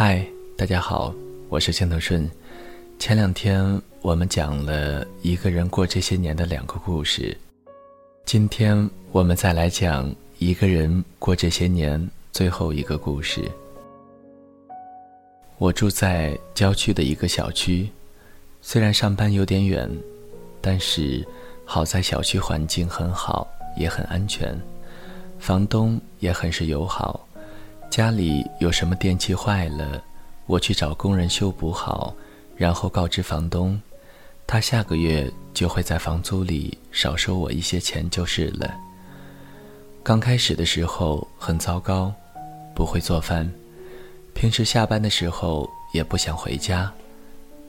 嗨，大家好，我是青头顺。前两天我们讲了一个人过这些年的两个故事，今天我们再来讲一个人过这些年最后一个故事。我住在郊区的一个小区，虽然上班有点远，但是好在小区环境很好，也很安全，房东也很是友好。家里有什么电器坏了，我去找工人修补好，然后告知房东，他下个月就会在房租里少收我一些钱就是了。刚开始的时候很糟糕，不会做饭，平时下班的时候也不想回家，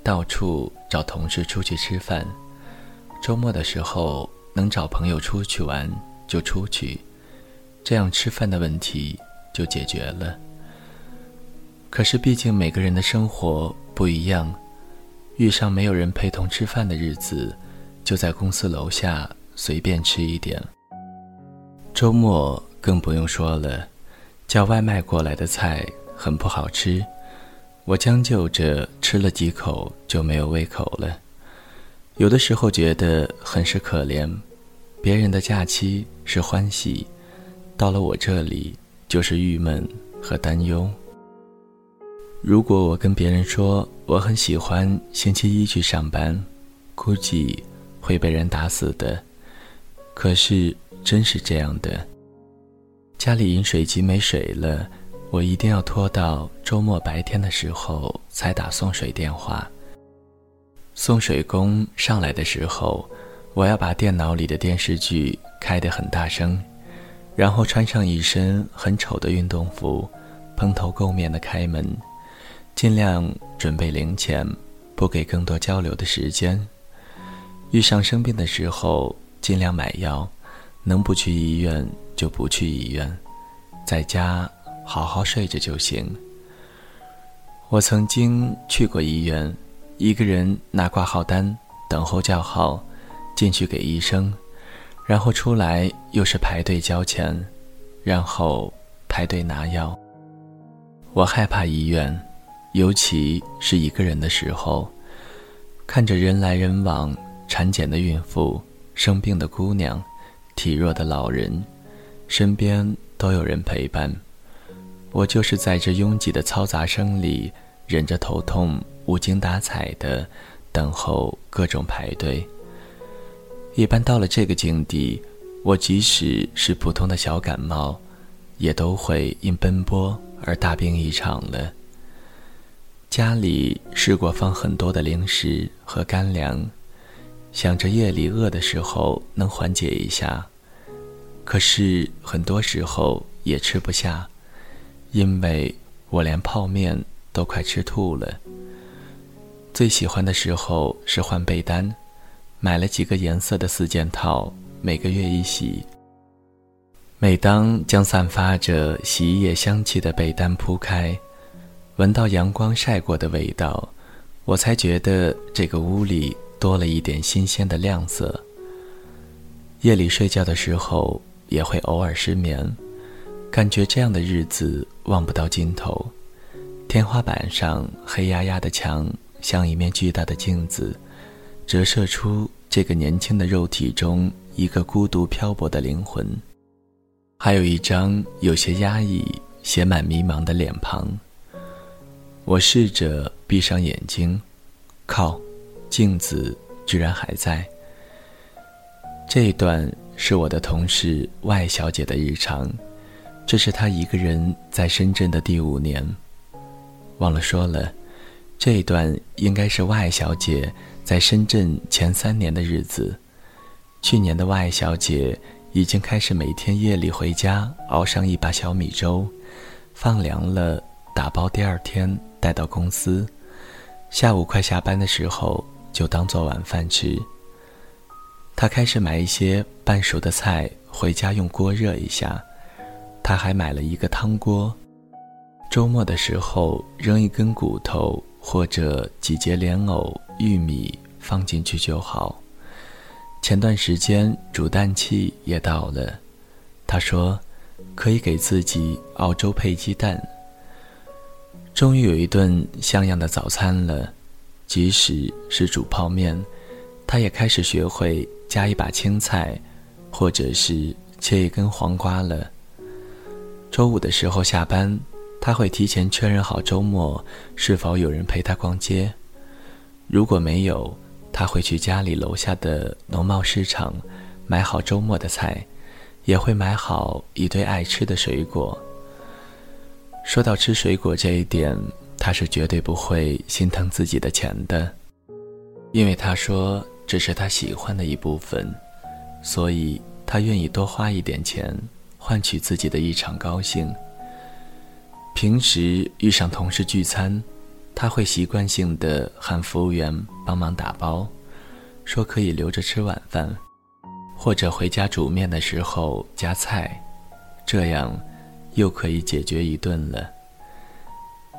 到处找同事出去吃饭，周末的时候能找朋友出去玩就出去，这样吃饭的问题。就解决了。可是，毕竟每个人的生活不一样，遇上没有人陪同吃饭的日子，就在公司楼下随便吃一点。周末更不用说了，叫外卖过来的菜很不好吃，我将就着吃了几口就没有胃口了。有的时候觉得很是可怜，别人的假期是欢喜，到了我这里。就是郁闷和担忧。如果我跟别人说我很喜欢星期一去上班，估计会被人打死的。可是真是这样的。家里饮水机没水了，我一定要拖到周末白天的时候才打送水电话。送水工上来的时候，我要把电脑里的电视剧开得很大声。然后穿上一身很丑的运动服，蓬头垢面的开门，尽量准备零钱，不给更多交流的时间。遇上生病的时候，尽量买药，能不去医院就不去医院，在家好好睡着就行。我曾经去过医院，一个人拿挂号单，等候叫号，进去给医生。然后出来又是排队交钱，然后排队拿药。我害怕医院，尤其是一个人的时候，看着人来人往，产检的孕妇、生病的姑娘、体弱的老人，身边都有人陪伴。我就是在这拥挤的嘈杂声里，忍着头痛，无精打采的等候各种排队。一般到了这个境地，我即使是普通的小感冒，也都会因奔波而大病一场了。家里试过放很多的零食和干粮，想着夜里饿的时候能缓解一下，可是很多时候也吃不下，因为我连泡面都快吃吐了。最喜欢的时候是换被单。买了几个颜色的四件套，每个月一洗。每当将散发着洗衣液香气的被单铺开，闻到阳光晒过的味道，我才觉得这个屋里多了一点新鲜的亮色。夜里睡觉的时候也会偶尔失眠，感觉这样的日子望不到尽头。天花板上黑压压的墙像一面巨大的镜子。折射出这个年轻的肉体中一个孤独漂泊的灵魂，还有一张有些压抑、写满迷茫的脸庞。我试着闭上眼睛，靠，镜子居然还在。这一段是我的同事 Y 小姐的日常，这是她一个人在深圳的第五年。忘了说了，这一段应该是 Y 小姐。在深圳前三年的日子，去年的 Y 小姐已经开始每天夜里回家熬上一把小米粥，放凉了打包，第二天带到公司，下午快下班的时候就当做晚饭吃。她开始买一些半熟的菜回家用锅热一下，她还买了一个汤锅，周末的时候扔一根骨头或者几节莲藕。玉米放进去就好。前段时间煮蛋器也到了，他说可以给自己熬粥配鸡蛋。终于有一顿像样的早餐了，即使是煮泡面，他也开始学会加一把青菜，或者是切一根黄瓜了。周五的时候下班，他会提前确认好周末是否有人陪他逛街，如果没有，他会去家里楼下的农贸市场买好周末的菜，也会买好一堆爱吃的水果。说到吃水果这一点，他是绝对不会心疼自己的钱的，因为他说这是他喜欢的一部分，所以他愿意多花一点钱，换取自己的一场高兴。平时遇上同事聚餐，他会习惯性的喊服务员帮忙打包，说可以留着吃晚饭，或者回家煮面的时候加菜，这样。又可以解决一顿了。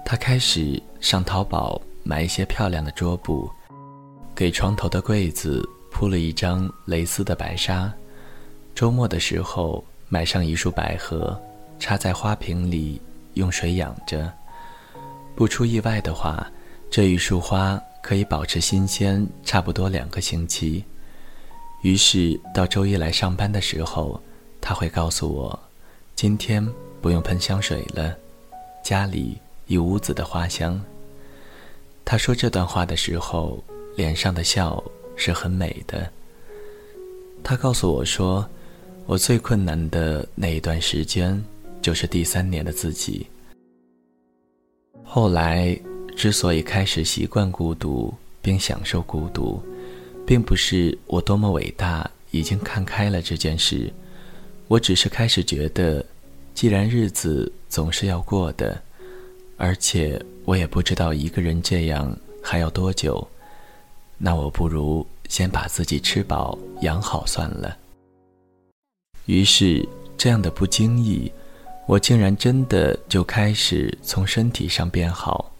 他开始上淘宝买一些漂亮的桌布，给床头的柜子铺了一张蕾丝的白纱。周末的时候买上一束百合，插在花瓶里，用水养着。不出意外的话，这一束花可以保持新鲜差不多两个星期。于是到周一来上班的时候，他会告诉我，今天。不用喷香水了，家里一屋子的花香。他说这段话的时候，脸上的笑是很美的。他告诉我说，我最困难的那一段时间，就是第三年的自己。后来之所以开始习惯孤独并享受孤独，并不是我多么伟大，已经看开了这件事，我只是开始觉得。既然日子总是要过的，而且我也不知道一个人这样还要多久，那我不如先把自己吃饱养好算了。于是，这样的不经意，我竟然真的就开始从身体上变好，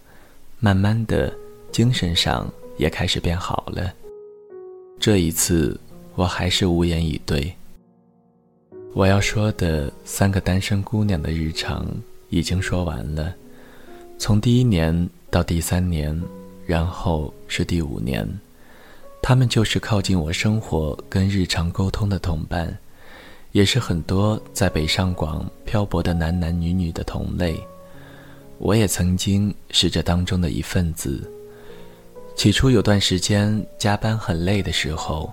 慢慢的，精神上也开始变好了。这一次，我还是无言以对。我要说的三个单身姑娘的日常已经说完了，从第一年到第三年，然后是第五年，她们就是靠近我生活跟日常沟通的同伴，也是很多在北上广漂泊的男男女女的同类。我也曾经是这当中的一份子。起初有段时间加班很累的时候，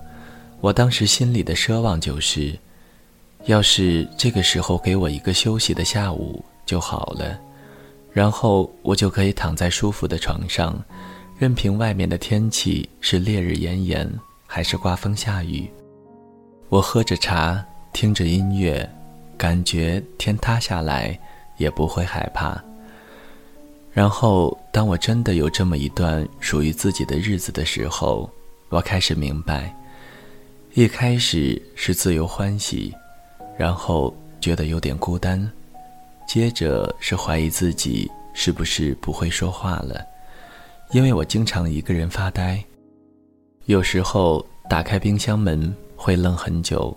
我当时心里的奢望就是。要是这个时候给我一个休息的下午就好了，然后我就可以躺在舒服的床上，任凭外面的天气是烈日炎炎还是刮风下雨。我喝着茶，听着音乐，感觉天塌下来也不会害怕。然后，当我真的有这么一段属于自己的日子的时候，我开始明白，一开始是自由欢喜。然后觉得有点孤单，接着是怀疑自己是不是不会说话了，因为我经常一个人发呆。有时候打开冰箱门会愣很久，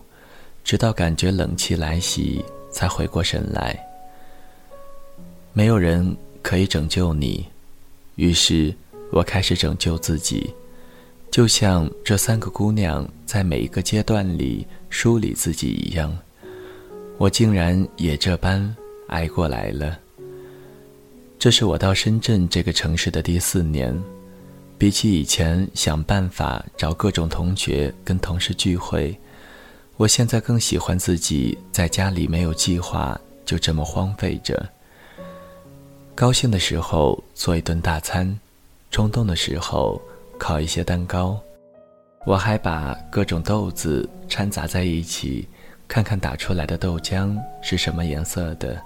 直到感觉冷气来袭才回过神来。没有人可以拯救你，于是我开始拯救自己，就像这三个姑娘在每一个阶段里梳理自己一样。我竟然也这般挨过来了。这是我到深圳这个城市的第四年，比起以前想办法找各种同学跟同事聚会，我现在更喜欢自己在家里没有计划就这么荒废着。高兴的时候做一顿大餐，冲动的时候烤一些蛋糕，我还把各种豆子掺杂在一起。看看打出来的豆浆是什么颜色的。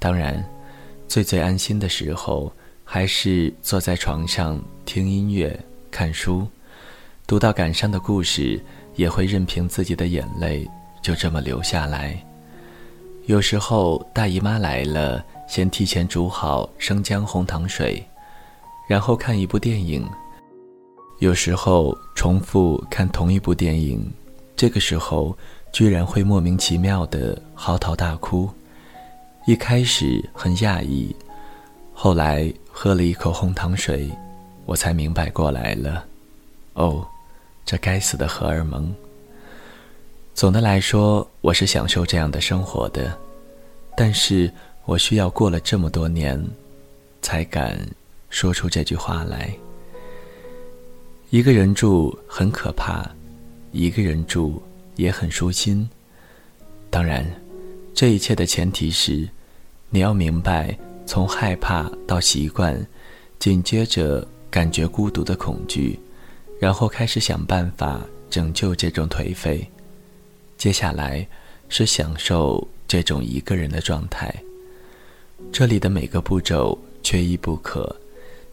当然，最最安心的时候还是坐在床上听音乐、看书，读到感伤的故事，也会任凭自己的眼泪就这么流下来。有时候大姨妈来了，先提前煮好生姜红糖水，然后看一部电影。有时候重复看同一部电影，这个时候。居然会莫名其妙的嚎啕大哭，一开始很讶异，后来喝了一口红糖水，我才明白过来了。哦，这该死的荷尔蒙。总的来说，我是享受这样的生活的，但是我需要过了这么多年，才敢说出这句话来。一个人住很可怕，一个人住也很舒心。当然，这一切的前提是，你要明白，从害怕到习惯，紧接着感觉孤独的恐惧，然后开始想办法拯救这种颓废。接下来是享受这种一个人的状态。这里的每个步骤缺一不可，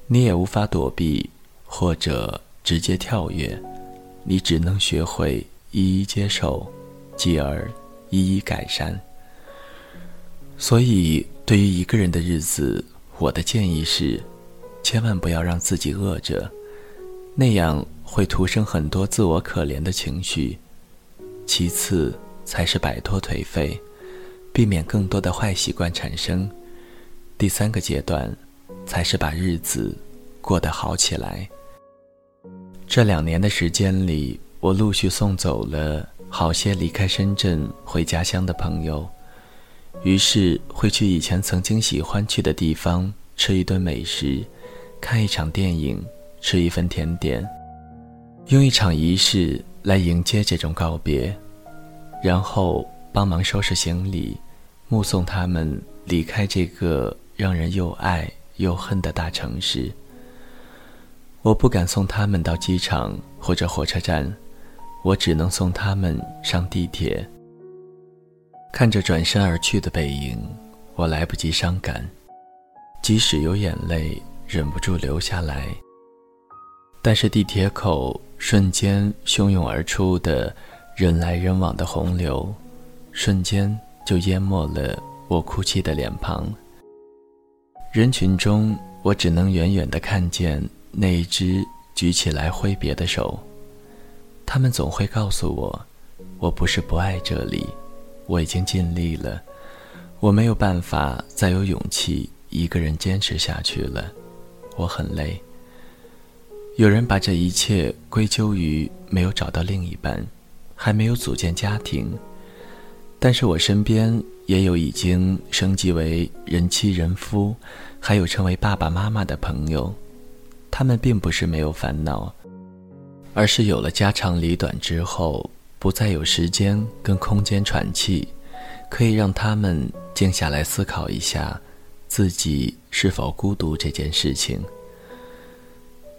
你也无法躲避或者直接跳跃，你只能学会一一接受，继而一一改善。所以，对于一个人的日子，我的建议是，千万不要让自己饿着，那样会徒生很多自我可怜的情绪。其次才是摆脱颓废，避免更多的坏习惯产生。第三个阶段，才是把日子过得好起来。这两年的时间里，我陆续送走了好些离开深圳回家乡的朋友，于是会去以前曾经喜欢去的地方吃一顿美食，看一场电影，吃一份甜点，用一场仪式。来迎接这种告别，然后帮忙收拾行李，目送他们离开这个让人又爱又恨的大城市。我不敢送他们到机场或者火车站，我只能送他们上地铁。看着转身而去的背影，我来不及伤感，即使有眼泪，忍不住流下来。但是地铁口。瞬间汹涌而出的人来人往的洪流，瞬间就淹没了我哭泣的脸庞。人群中，我只能远远地看见那一只举起来挥别的手。他们总会告诉我，我不是不爱这里，我已经尽力了，我没有办法再有勇气一个人坚持下去了，我很累。有人把这一切归咎于没有找到另一半，还没有组建家庭，但是我身边也有已经升级为人妻人夫，还有成为爸爸妈妈的朋友，他们并不是没有烦恼，而是有了家长里短之后，不再有时间跟空间喘气，可以让他们静下来思考一下，自己是否孤独这件事情。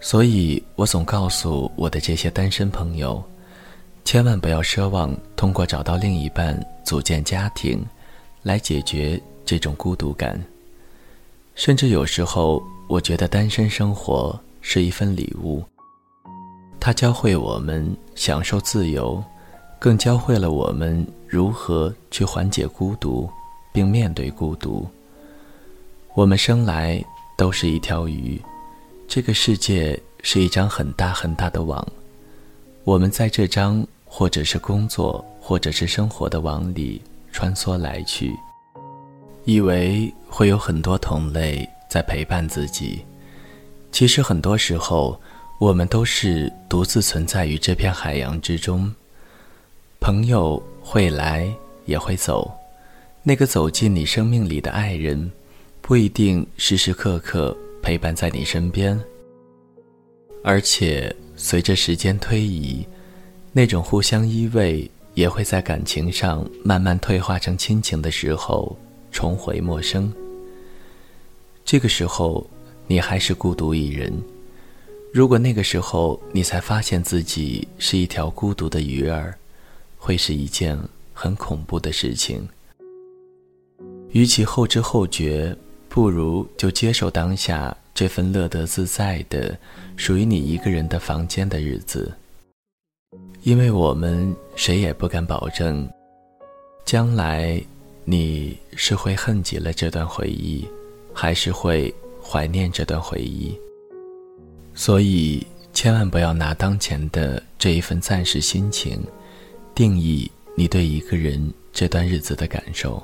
所以我总告诉我的这些单身朋友，千万不要奢望通过找到另一半、组建家庭，来解决这种孤独感。甚至有时候，我觉得单身生活是一份礼物，它教会我们享受自由，更教会了我们如何去缓解孤独，并面对孤独。我们生来都是一条鱼。这个世界是一张很大很大的网，我们在这张或者是工作或者是生活的网里穿梭来去，以为会有很多同类在陪伴自己。其实很多时候，我们都是独自存在于这片海洋之中。朋友会来也会走，那个走进你生命里的爱人，不一定时时刻刻。陪伴在你身边，而且随着时间推移，那种互相依偎也会在感情上慢慢退化成亲情的时候重回陌生。这个时候，你还是孤独一人。如果那个时候你才发现自己是一条孤独的鱼儿，会是一件很恐怖的事情。与其后知后觉。不如就接受当下这份乐得自在的、属于你一个人的房间的日子，因为我们谁也不敢保证，将来你是会恨极了这段回忆，还是会怀念这段回忆。所以，千万不要拿当前的这一份暂时心情，定义你对一个人这段日子的感受。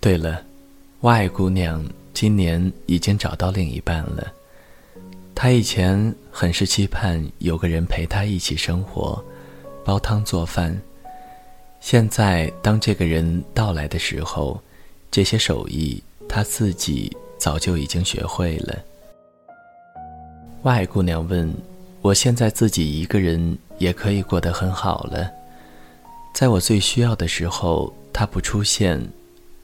对了。外姑娘今年已经找到另一半了。她以前很是期盼有个人陪她一起生活，煲汤做饭。现在当这个人到来的时候，这些手艺她自己早就已经学会了。外姑娘问：“我现在自己一个人也可以过得很好了，在我最需要的时候他不出现，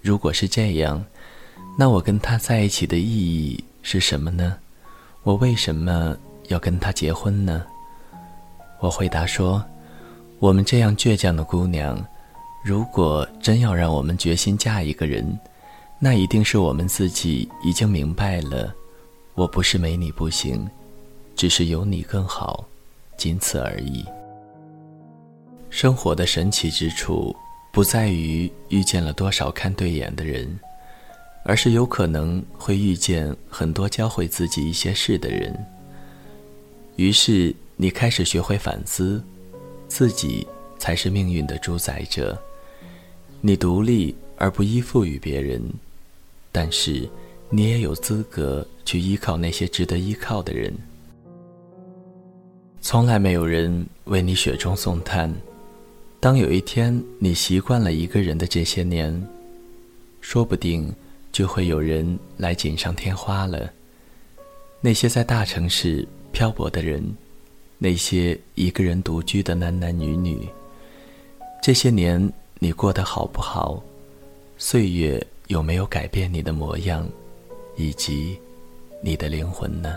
如果是这样，那我跟他在一起的意义是什么呢？”我为什么要跟他结婚呢？我回答说：“我们这样倔强的姑娘，如果真要让我们决心嫁一个人，那一定是我们自己已经明白了，我不是没你不行，只是有你更好，仅此而已。”生活的神奇之处，不在于遇见了多少看对眼的人。而是有可能会遇见很多教会自己一些事的人。于是你开始学会反思，自己才是命运的主宰者。你独立而不依附于别人，但是你也有资格去依靠那些值得依靠的人。从来没有人为你雪中送炭。当有一天你习惯了一个人的这些年，说不定。就会有人来锦上添花了。那些在大城市漂泊的人，那些一个人独居的男男女女，这些年你过得好不好？岁月有没有改变你的模样，以及你的灵魂呢？